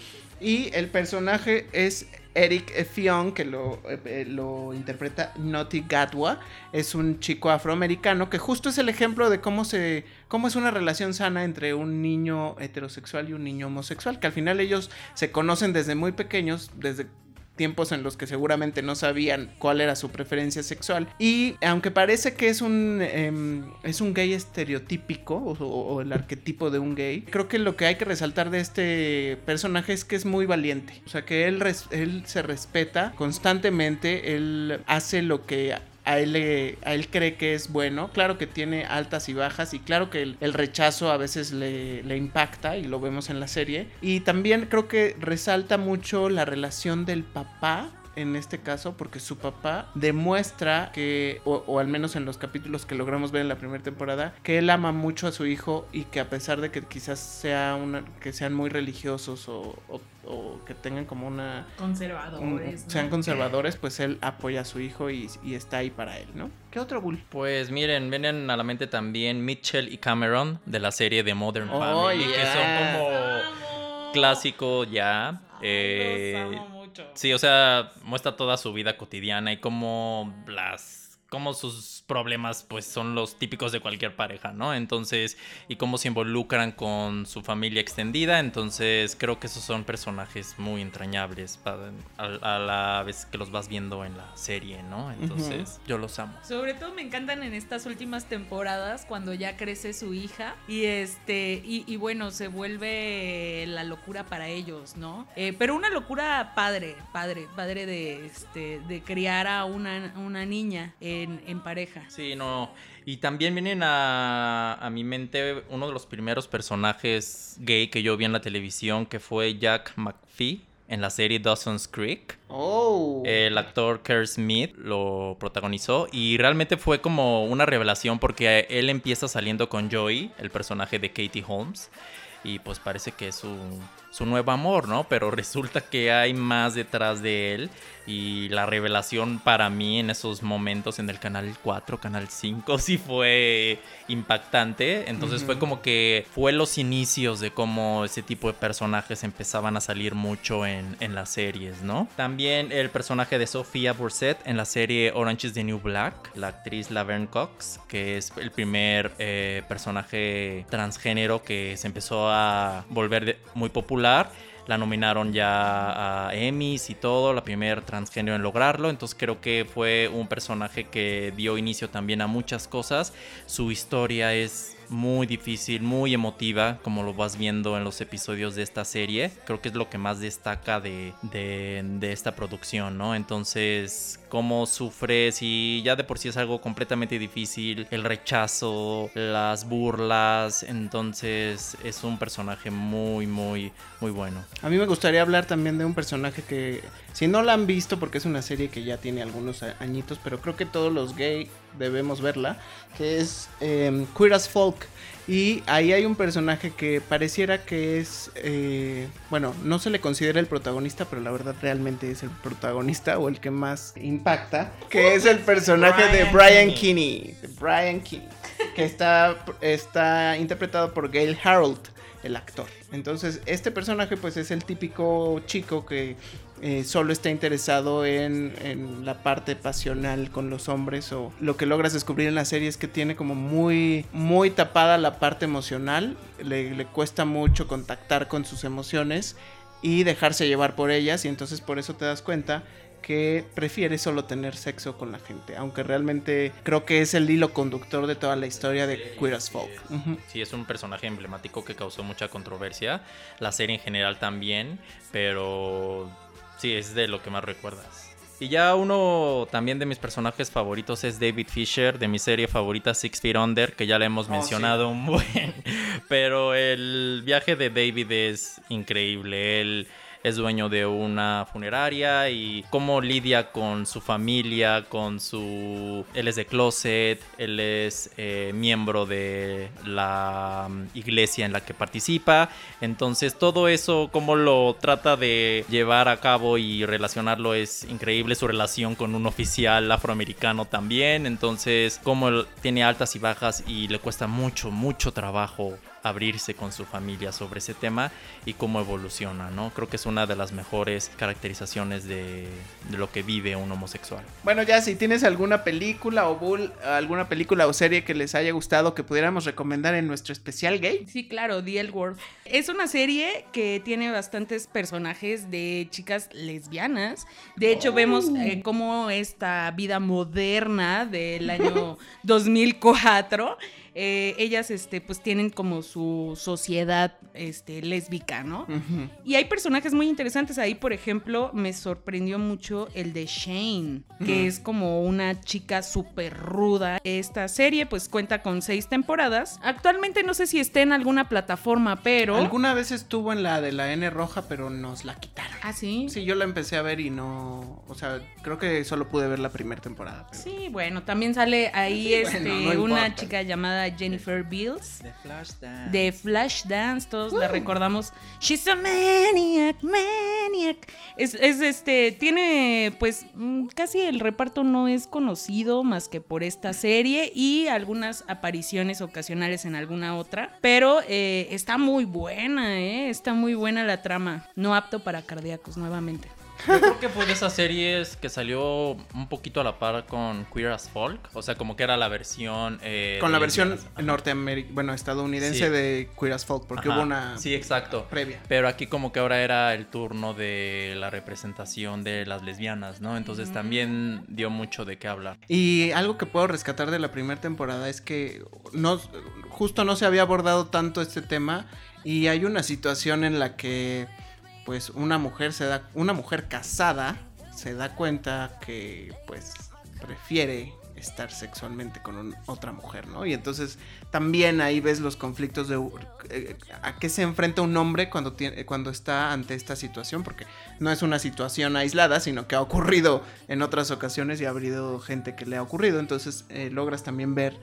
Y el personaje es Eric Effiong, que lo, eh, lo interpreta Noti Gatwa. Es un chico afroamericano que justo es el ejemplo de cómo se cómo es una relación sana entre un niño heterosexual y un niño homosexual, que al final ellos se conocen desde muy pequeños, desde tiempos en los que seguramente no sabían cuál era su preferencia sexual. Y aunque parece que es un, em, es un gay estereotípico o, o el arquetipo de un gay, creo que lo que hay que resaltar de este personaje es que es muy valiente. O sea, que él, él se respeta constantemente, él hace lo que a él, le- a él cree que es bueno. Claro que tiene altas y bajas y claro que el, el rechazo a veces le, le impacta y lo vemos en la serie. Y también creo que resalta mucho la relación del papá. En este caso, porque su papá demuestra que, o, o al menos en los capítulos que logramos ver en la primera temporada, que él ama mucho a su hijo y que a pesar de que quizás sea una, que sean muy religiosos o, o- o que tengan como una un- Conservadores. ¿no? sean conservadores, pues él apoya a su hijo y, y está ahí para él, ¿no? ¿Qué otro bull? Pues miren, vienen a la mente también Mitchell y Cameron de la serie de Modern Oh, Family, que son como clásico ya. Los eh, amo Sí, o sea, muestra toda su vida cotidiana y cómo las cómo sus problemas pues son los típicos de cualquier pareja, ¿no? Entonces, y cómo se involucran con su familia extendida, entonces creo que esos son personajes muy entrañables a, a la vez que los vas viendo en la serie, ¿no? Entonces, yo los amo. Sobre todo me encantan en estas últimas temporadas cuando ya crece su hija y este y, y bueno se vuelve la locura para ellos, ¿no? Eh, pero una locura padre, padre, padre de este de criar a una, una niña en, en pareja. Sí, no. Y también vienen a, a mi mente uno de los primeros personajes gay que yo vi en la televisión, que fue Jack McPhee en la serie Dawson's Creek. Oh. El actor Kerr Smith lo protagonizó y realmente fue como una revelación porque él empieza saliendo con Joey, el personaje de Katie Holmes, y pues parece que es su, su nuevo amor, ¿no? Pero resulta que hay más detrás de él y la revelación para mí en esos momentos en el canal 4, canal 5, sí fue impactante. Entonces fue como que fue los inicios de cómo ese tipo de personajes empezaban a salir mucho en, en las series, ¿no? También el personaje de Sofía Burset en la serie Orange is the New Black, la actriz Laverne Cox, que es el primer eh, personaje transgénero que se empezó a volver muy popular. La nominaron ya a Emmys y todo, la primer transgénero en lograrlo. Entonces creo que fue un personaje que dio inicio también a muchas cosas. Su historia es muy difícil, muy emotiva, como lo vas viendo en los episodios de esta serie. Creo que es lo que más destaca de, de, de esta producción, ¿no? Entonces, cómo sufres y ya de por sí es algo completamente difícil, el rechazo, las burlas, entonces es un personaje muy, muy, muy bueno. A mí me gustaría hablar también de un personaje que, si no la han visto, porque es una serie que ya tiene algunos añitos, pero creo que todos los gay debemos verla, que es em, Queer as Folk. Y ahí hay un personaje que pareciera que es, eh, bueno, no se le considera el protagonista, pero la verdad realmente es el protagonista o el que más impacta, que es el personaje de Brian Kinney. Kinney, de Brian Kinney, que está, está interpretado por Gail Harold el actor. Entonces, este personaje pues es el típico chico que eh, solo está interesado en, en la parte pasional con los hombres o lo que logras descubrir en la serie es que tiene como muy, muy tapada la parte emocional, le, le cuesta mucho contactar con sus emociones y dejarse llevar por ellas y entonces por eso te das cuenta que prefiere solo tener sexo con la gente, aunque realmente creo que es el hilo conductor de toda la historia de Queer as Folk. Sí, es un personaje emblemático que causó mucha controversia. La serie en general también, pero sí, es de lo que más recuerdas. Y ya uno también de mis personajes favoritos es David Fisher, de mi serie favorita Six Feet Under, que ya le hemos Oh, mencionado un buen. Pero el viaje de David es increíble. Él es dueño de una funeraria y cómo lidia con su familia, con su... Él es de closet, él es eh, miembro de la mm, iglesia en la que participa. Entonces todo eso, cómo lo trata de llevar a cabo y relacionarlo es increíble. Su relación con un oficial afroamericano también. Entonces cómo tiene altas y bajas y le cuesta mucho, mucho trabajo abrirse con su familia sobre ese tema y cómo evoluciona, ¿no? Creo que es una de las mejores caracterizaciones de, de lo que vive un homosexual. Bueno, ya si tienes alguna película o bull, alguna película o serie que les haya gustado que pudiéramos recomendar en nuestro especial gay. Sí, claro, The L Word. Es una serie que tiene bastantes personajes de chicas lesbianas. De hecho, vemos eh, cómo esta vida moderna del año 2004 eh, ellas este, pues tienen como su sociedad este, lésbica, ¿no? Y hay personajes muy interesantes ahí, por ejemplo, me sorprendió mucho el de Shane, que es como una chica súper ruda. Esta serie pues cuenta con seis temporadas. Actualmente no sé si está en alguna plataforma, pero... Alguna vez estuvo en la de la N roja, pero nos la quitaron. Ah, sí. Sí, yo la empecé a ver y no, o sea, creo que solo pude ver la primera temporada. pero- Sí, bueno, también sale ahí Sí, este, bueno, no una importa. chica llamada Jennifer Beals. De Flashdance. De Flashdance, todos la recordamos. She's a maniac, maniac. Es, es, este, tiene pues mm, casi el reparto no es conocido más que por esta serie y algunas apariciones ocasionales en alguna otra. Pero eh, está muy buena, ¿eh? Está muy buena la trama. No apto para cardíacos nuevamente. Yo creo que fue de esas series que salió un poquito a la par con Queer as Folk. O sea, como que era la versión. eh, Con la versión norteamericana, bueno, estadounidense Sí. de Queer as Folk, porque Ajá. hubo una Sí, exacto. previa. Pero aquí como que ahora era el turno de la representación de las lesbianas, ¿no? Entonces también dio mucho de qué hablar. Y algo que puedo rescatar de la primera temporada es que no, justo no se había abordado tanto este tema y hay una situación en la que pues una mujer se da una mujer casada se da cuenta que pues prefiere estar sexualmente con otra mujer, ¿no? Y entonces también ahí ves los conflictos de eh, a qué se enfrenta un hombre cuando tiene cuando está ante esta situación porque no es una situación aislada, sino que ha ocurrido en otras ocasiones y ha habido gente que le ha ocurrido. Entonces eh, logras también ver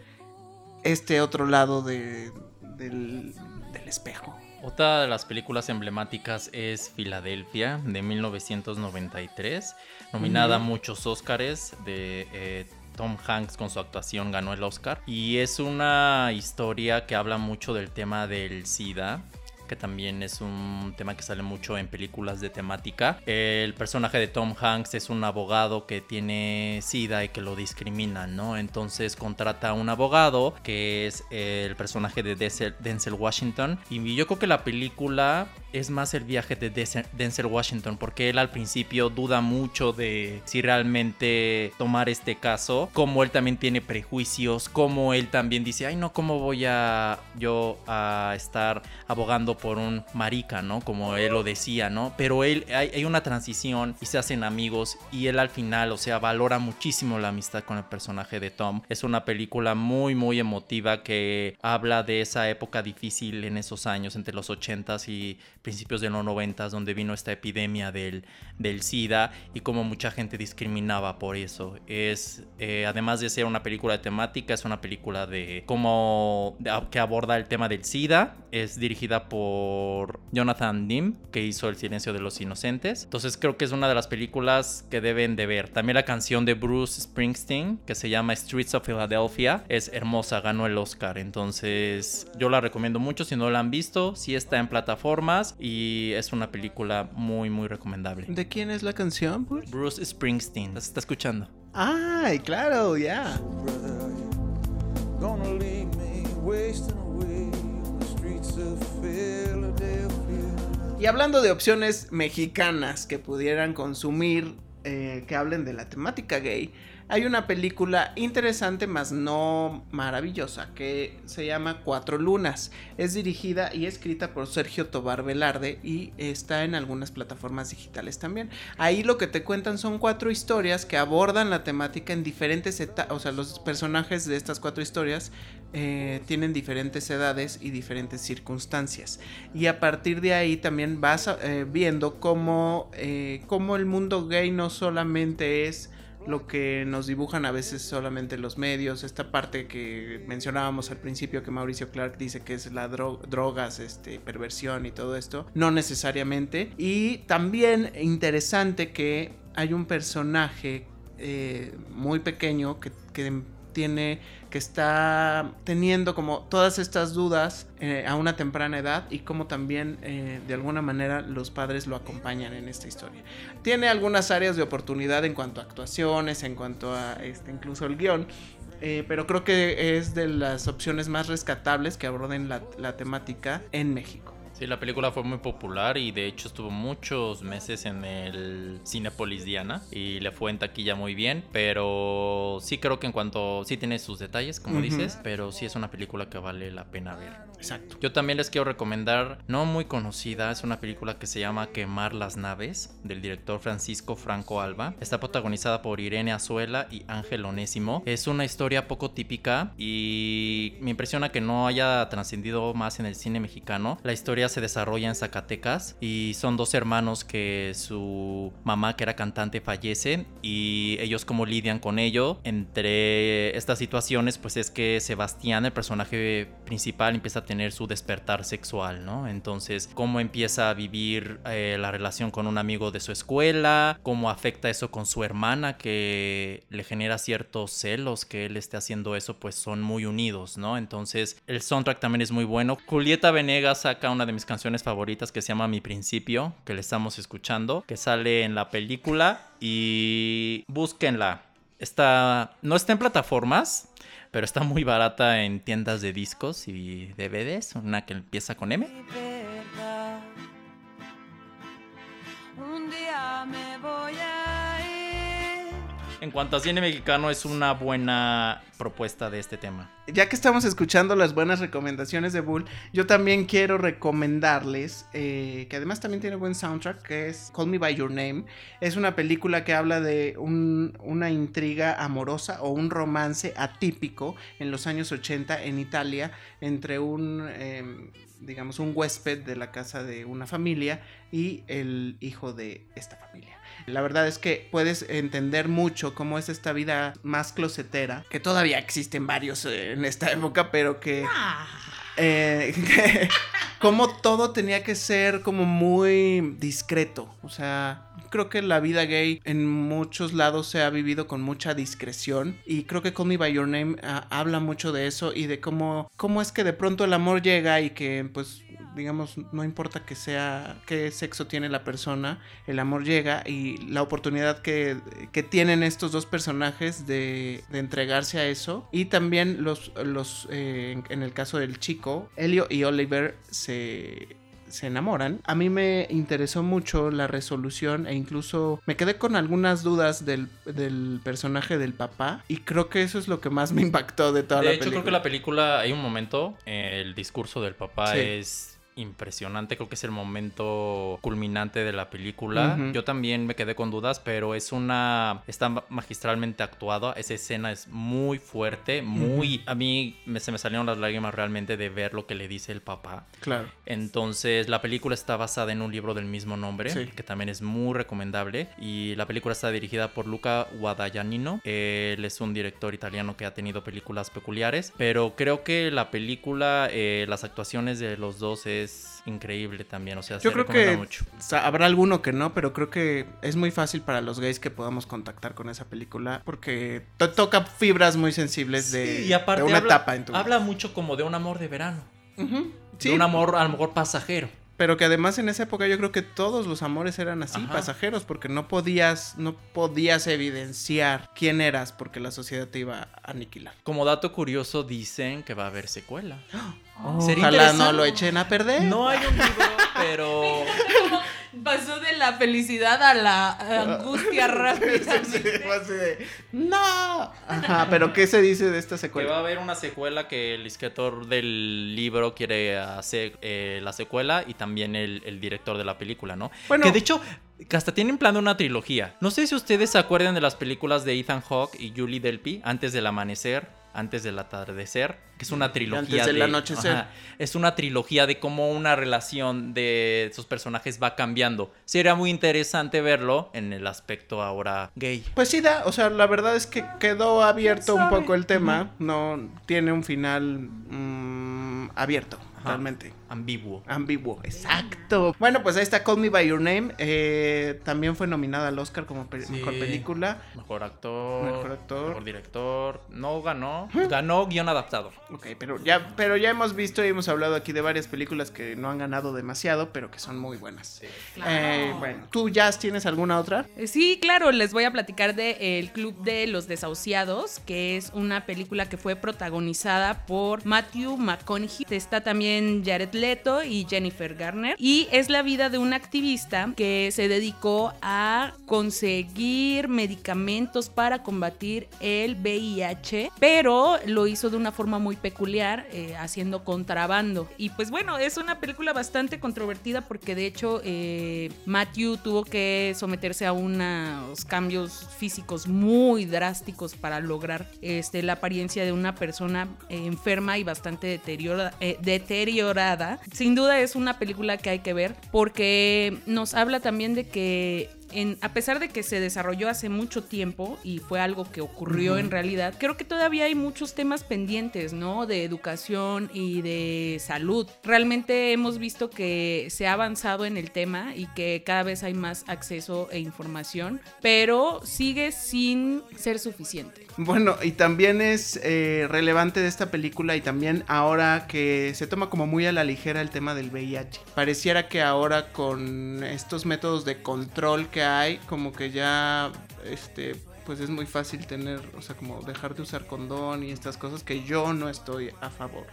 este otro lado de, del, del espejo. Otra de las películas emblemáticas es Filadelfia de 1993, nominada a muchos Óscares de eh, Tom Hanks con su actuación ganó el Oscar y es una historia que habla mucho del tema del SIDA que también es un tema que sale mucho en películas de temática. El personaje de Tom Hanks es un abogado que tiene SIDA y que lo discriminan, ¿no? Entonces contrata a un abogado que es el personaje de Denzel Washington. Y yo creo que la película es más el viaje de Denzel Washington porque él al principio duda mucho de si realmente tomar este caso, como él también tiene prejuicios, como él también dice, ay no, ¿cómo voy a yo a estar abogando por un marica, ¿no? Como él lo decía, ¿no? Pero él, hay, hay una transición y se hacen amigos y él al final, o sea, valora muchísimo la amistad con el personaje de Tom. Es una película muy, muy emotiva que habla de esa época difícil en esos años, entre los 80s y principios de los 90s, donde vino esta epidemia del, del SIDA y como mucha gente discriminaba por eso. Es, eh, además de ser una película de temática, es una película de cómo, que aborda el tema del SIDA. Es dirigida por Jonathan Dim, que hizo El silencio de los inocentes. Entonces creo que es una de las películas que deben de ver. También la canción de Bruce Springsteen, que se llama Streets of Philadelphia, es hermosa, ganó el Oscar. Entonces yo la recomiendo mucho si no la han visto. Sí está en plataformas y es una película muy, muy recomendable. ¿De quién es la canción? pues? Bruce Springsteen, ¿la está escuchando? Ay, claro, ya. Y hablando de opciones mexicanas que pudieran consumir, eh, que hablen de la temática gay, hay una película interesante, más no maravillosa, que se llama Cuatro Lunas. Es dirigida y escrita por Sergio Tobar Velarde y está en algunas plataformas digitales también. Ahí lo que te cuentan son cuatro historias que abordan la temática en diferentes etapas, o sea, los personajes de estas cuatro historias eh, tienen diferentes edades y diferentes circunstancias. Y a partir de ahí también vas eh, viendo cómo, eh, cómo el mundo gay no solamente es lo que nos dibujan a veces solamente los medios, esta parte que mencionábamos al principio que Mauricio Clark dice que es la dro- drogas, este, perversión y todo esto, no necesariamente. Y también interesante que hay un personaje eh, muy pequeño que, que tiene, está teniendo como todas estas dudas eh, a una temprana edad y cómo también eh, de alguna manera los padres lo acompañan en esta historia. Tiene algunas áreas de oportunidad en cuanto a actuaciones, en cuanto a este, incluso el guion. eh, pero creo que es de las opciones más rescatables que aborden la temática en México. Sí, la película fue muy popular y de hecho estuvo muchos meses en el Cinepolis Diana y le fue en taquilla muy bien, pero sí creo que en cuanto sí tiene sus detalles, como dices, pero sí es una película que vale la pena ver. Exacto. Yo también les quiero recomendar, no muy conocida, es una película que se llama Quemar las naves, del director Francisco Franco Alba. Está protagonizada por Irene Azuela y Ángel Onésimo. Es una historia poco típica y me impresiona que no haya trascendido más en el cine mexicano. La historia se desarrolla en Zacatecas y son dos hermanos que su mamá, que era cantante, fallece y ellos como lidian con ello. Entre estas situaciones, pues es que Sebastián, el personaje principal, empieza a tener su despertar sexual, ¿no? Entonces, cómo empieza a vivir eh, la relación con un amigo de su escuela, cómo afecta eso con su hermana, que le genera ciertos celos que él esté haciendo eso, pues son muy unidos, ¿no? Entonces, el soundtrack también es muy bueno. Julieta Venegas saca una de mis canciones favoritas que se llama Mi Principio, que le estamos escuchando, que sale en la película y búsquenla. Está, no está en plataformas, pero está muy barata en tiendas de discos y DVDs. Una que empieza con M. Un día me voy a. En cuanto a cine mexicano, es una buena propuesta de este tema. Ya que estamos escuchando las buenas recomendaciones de Bull, yo también quiero recomendarles, eh, que además también tiene buen soundtrack, que es Call Me By Your Name. Es una película que habla de un- una intriga amorosa o un romance atípico en los años 80 en Italia entre un, em, digamos, un huésped de la casa de una familia y el hijo de esta familia. La verdad es que puedes entender mucho cómo es esta vida más closetera, que todavía existen varios eh, en esta época, pero que... eh, que- como todo tenía que ser como muy discreto. O sea, creo que la vida gay en muchos lados se ha vivido con mucha discreción. Y creo que Call Me By Your Name ah, habla mucho de eso y de cómo, cómo es que de pronto el amor llega y que pues digamos, no importa que sea, qué sexo tiene la persona, el amor llega y la oportunidad que, que tienen estos dos personajes de, de entregarse a eso. Y también los, los eh, en, en el caso del chico, Elio y Oliver se se enamoran. A mí me interesó mucho la resolución e incluso me quedé con algunas dudas del, del personaje del papá y creo que eso es lo que más me impactó de toda De la hecho, película. creo que la película, hay un momento, eh, el discurso del papá Sí. es impresionante, creo que es el momento culminante de la película. Yo también me quedé con dudas, pero es una está ma- magistralmente actuada, esa escena es muy fuerte, muy a mí me- se me salieron las lágrimas realmente de ver lo que le dice el papá. Claro. Entonces, la película está basada en un libro del mismo nombre, Sí. que también es muy recomendable. Y la película está dirigida por Luca Guadagnino. Él es un director italiano que ha tenido películas peculiares. Pero creo que la película, eh, las actuaciones de los dos es increíble también. O sea, Yo se creo que mucho. habrá alguno que no, pero creo que es muy fácil para los gays que podamos contactar con esa película porque to- toca fibras muy sensibles de, y aparte de una habla, etapa en tu vida. habla mucho como de un amor de verano. Sí, De un amor a lo mejor pasajero. Pero que además en esa época yo creo que todos los amores eran así, Ajá. pasajeros, porque no podías, no podías evidenciar quién eras porque la sociedad te iba a aniquilar. Como dato curioso, dicen que va a haber secuela. Ojalá Sería no lo echen a perder. No hay un libro, pero... Pasó de la felicidad a la angustia rápida. Sí, fue así de, no. Ajá, pero ¿qué se dice de esta Que va a secuela? haber una secuela que el escritor del libro quiere hacer eh, la secuela y también el, el director de la película, ¿no? Bueno. Que de hecho, que hasta tienen plan de una trilogía. No sé si ustedes se acuerdan de las películas de Ethan Hawke y Julie Delpy, Antes del Amanecer, Antes del Atardecer, que es una trilogía Antes del de- anochecer. Ajá. es una trilogía de cómo una relación de sus personajes va cambiando. Sería muy interesante verlo en el aspecto ahora gay. Pues sí, da, o sea, la verdad es que quedó abierto un poco el tema, no tiene un final mm, abierto, Ajá. realmente. Ambiguo. Ambiguo, exacto. Bueno, pues ahí está Call Me By Your Name. eh, también fue nominada al Oscar como pe- Sí. mejor película. Mejor actor. Mejor actor. Mejor director. No ganó. Ganó guion adaptado. Ok, pero ya, pero ya hemos visto y hemos hablado aquí de varias películas que no han ganado demasiado, pero que son muy buenas. Eh, bueno, ¿tú, Jazz, tienes alguna otra? Eh, Sí, claro, les voy a platicar de El Club de los Desahuciados, que es una película que fue protagonizada por Matthew McConaughey. Está también Jared Leto y Jennifer Garner. Y es la vida de un activista que se dedicó a conseguir medicamentos para combatir el VIH, pero lo hizo de una forma muy peculiar, eh, haciendo contrabando. Y pues bueno, es una película bastante controvertida porque de hecho eh, Matthew tuvo que someterse a unos cambios físicos muy drásticos para lograr este, la apariencia de una persona enferma y bastante deteriora- eh, Sin duda es una película que hay que ver porque nos habla también de que en- a pesar de que se desarrolló hace mucho tiempo y fue algo que ocurrió en realidad, creo que todavía hay muchos temas pendientes, ¿no? De educación y de salud. Realmente hemos visto que se ha avanzado en el tema y que cada vez hay más acceso e información, pero sigue sin ser suficiente. Bueno, y también es eh, relevante de esta película y también ahora que se toma como muy a la ligera el tema del VIH. Pareciera que ahora con estos métodos de control que hay, como que ya, este, pues es muy fácil tener, o sea, como dejar de usar condón y estas cosas que yo no estoy a favor.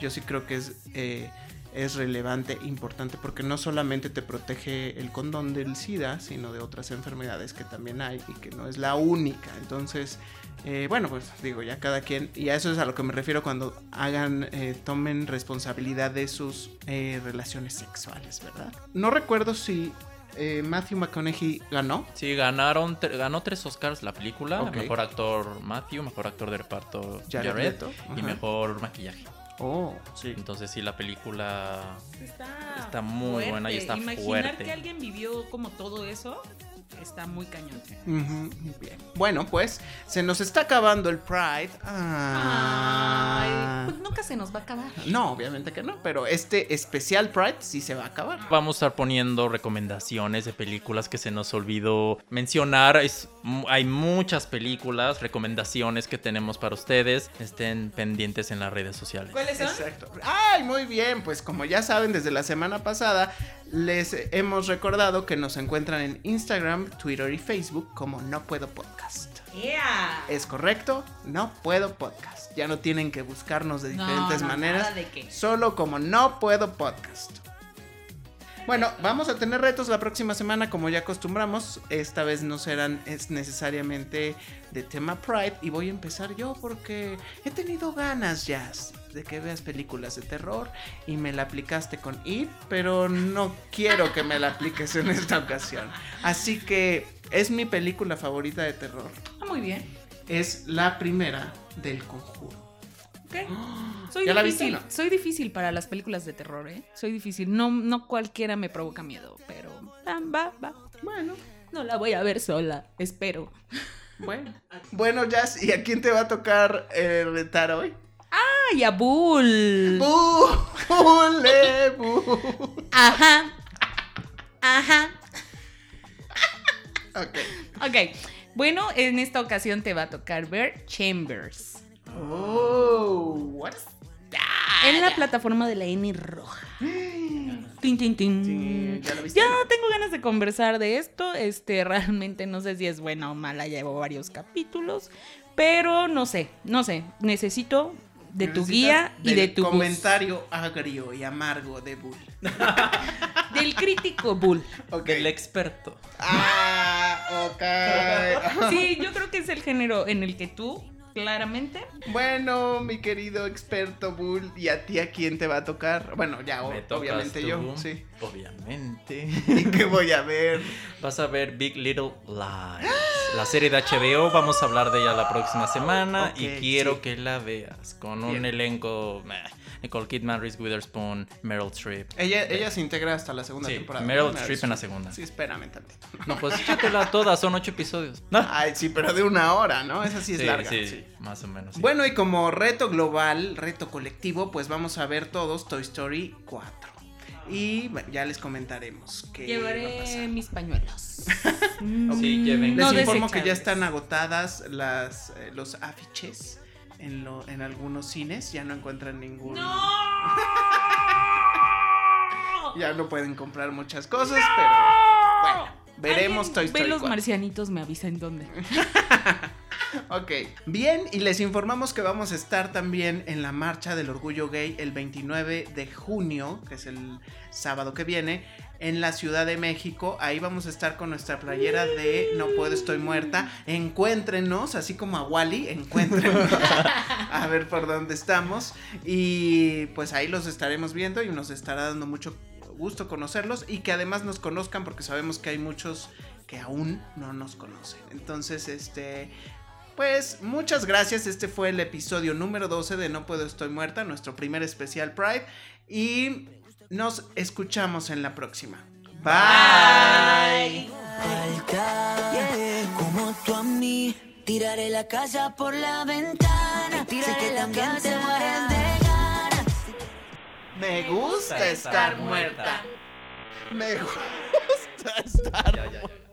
Yo sí creo que es... eh, es relevante, importante, porque no solamente te protege el condón del SIDA, sino de otras enfermedades que también hay y que no es la única. Entonces, eh, bueno, pues digo, ya cada quien, y a eso es a lo que me refiero cuando hagan, eh, tomen responsabilidad de sus relaciones sexuales, ¿verdad? No recuerdo si eh, Matthew McConaughey ganó. Sí, ganaron, tre- ganó tres Oscars la película. Mejor actor Matthew, mejor actor de reparto Jared Jared, Leto, y ajá. mejor maquillaje. Oh, sí. Entonces sí, la película Está, Está muy buena y está Imaginar fuerte. que alguien vivió como todo eso está muy cañón. Ujú, Bien. Bueno, pues se nos está acabando el Pride. Ay, Ah. pues nunca se nos va a acabar. No, obviamente que no, pero este especial Pride sí se va a acabar. Vamos a estar poniendo recomendaciones de películas que se nos olvidó mencionar. Es- hay muchas películas, recomendaciones que tenemos para ustedes. Estén pendientes en las redes sociales. ¿Cuáles son? Exacto. Ay, muy bien, pues como ya saben, desde la semana pasada les hemos recordado que nos encuentran en Instagram, Twitter y Facebook como No Puedo Podcast. Yeah. ¿Es correcto? No Puedo Podcast. Ya no tienen que buscarnos de diferentes No, no, maneras. de qué. Solo como No Puedo Podcast. Bueno, vamos a tener retos la próxima semana como ya acostumbramos. Esta vez no serán es necesariamente de tema Pride y voy a empezar yo porque he tenido ganas ya de que veas películas de terror y me la aplicaste con It, pero no quiero que me la apliques en esta ocasión. Así que es mi película favorita de terror. Ah, muy bien. Es la primera del conjuro. Ok. Soy ¿Ya la viste difícil. no? Soy difícil para las películas de terror, ¿eh? Soy difícil. No, no cualquiera me provoca miedo, pero ah, va, va. Bueno, No la voy a ver sola, espero. bueno. Bueno, Jazz, ¿y a quién te va a tocar eh, retar hoy? ¡Ay, a Bull! ¡Bu! ¡Bule! bu. Ajá. Ajá. Ok. Ok. Bueno, en esta ocasión te va a tocar ver Chambers. Oh, what is En la plataforma de la N roja. Tin, tin, tin. Sí, ¿ya la viste? Ya tengo ganas de conversar de esto. Este, realmente no sé si es buena o mala. Llevo varios capítulos. Pero no sé, no sé. Necesito de tu guía y del de tu comentario agrio y amargo de Bull. Del crítico Bull. Ok. El experto. Ah, ok. Sí, yo creo que es el género en el que tú, claramente. Bueno, mi querido experto Bull, ¿y a ti a quién te va a tocar? Bueno, ya, Me obviamente tú, yo, sí. Obviamente. ¿Y qué voy a ver? Vas a ver Big Little Lies. La serie de HBO, vamos a hablar de ella la próxima semana y quiero sí. que la veas con Bien. un elenco meh, Nicole Kidman, Reese Witherspoon, Meryl Streep. Ella, ella se integra hasta la segunda Sí, temporada. Meryl ¿no? Streep en la segunda. Sí, espérame tantito. No, pues échatela toda, son ocho episodios. No. Ay, sí, pero de una hora, ¿no? Esa sí es Sí, larga. sí, sí. más o menos. sí. Bueno, y como reto global, reto colectivo, pues vamos a ver todos Toy Story 4. Y bueno, ya les comentaremos qué va a Llevaré pasar. mis pañuelos. Sí, lleven. Les No informo que ya están agotadas las, eh, los afiches en, lo, en algunos cines. Ya no encuentran ningún. Ya no pueden comprar muchas cosas, pero bueno, veremos Toy Story Ve los 4. marcianitos, me avisa en dónde. Ok, bien, y les informamos que vamos a estar también en la Marcha del Orgullo Gay el 29 de junio, que es el sábado que viene, en la Ciudad de México. Ahí vamos a estar con nuestra playera de No puedo, estoy muerta. Encuéntrenos, así como a Wally, encuéntrenos. a ver por dónde estamos. Y pues ahí los estaremos viendo y nos estará dando mucho gusto conocerlos y que además nos conozcan porque sabemos que hay muchos que aún no nos conocen. Entonces, este, pues muchas gracias. Este fue el episodio número 12 de No Puedo Estoy Muerta, nuestro primer especial Pride. Y nos escuchamos en la próxima. Bye. como tú a mí tiraré la casa por la ventana sé que también te mueres de ganas Me gusta estar muerta. Me gusta estar ya.